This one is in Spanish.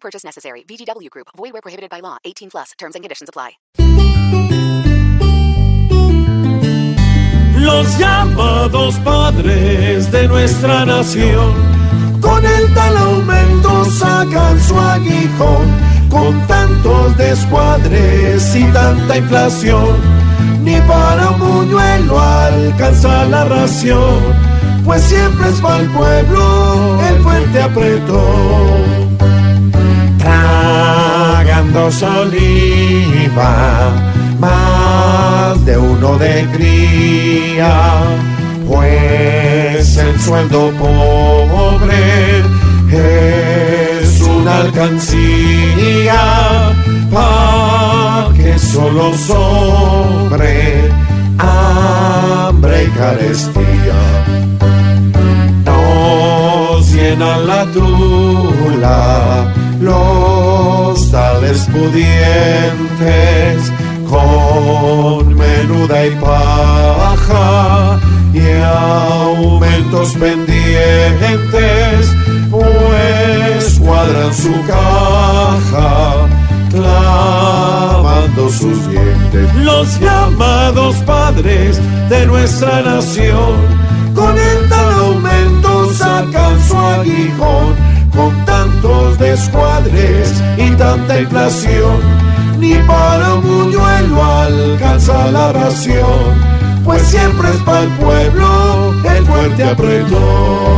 Purchase necessary. VGW Group. Void where prohibited by law. 18 plus. Terms and conditions apply. Los llamados padres de nuestra nación, con el tal aumento sacan su aguijón. Con tantos descuadres y tanta inflación, ni para un buñuelo alcanza la ración, pues siempre es para el pueblo el fuerte apretó tragando saliva, más de uno de cría, pues el sueldo pobre es una alcancía pa' que solo sobre hambre y carestía. Nos llenan la trula los pudientes con menuda y paja y aumentos pendientes pues cuadran su caja clavando sus dientes. Los llamados padres de nuestra nación con el tanta inflación, ni para un buñuelo alcanza la ración, pues siempre es para el pueblo el fuerte apretón.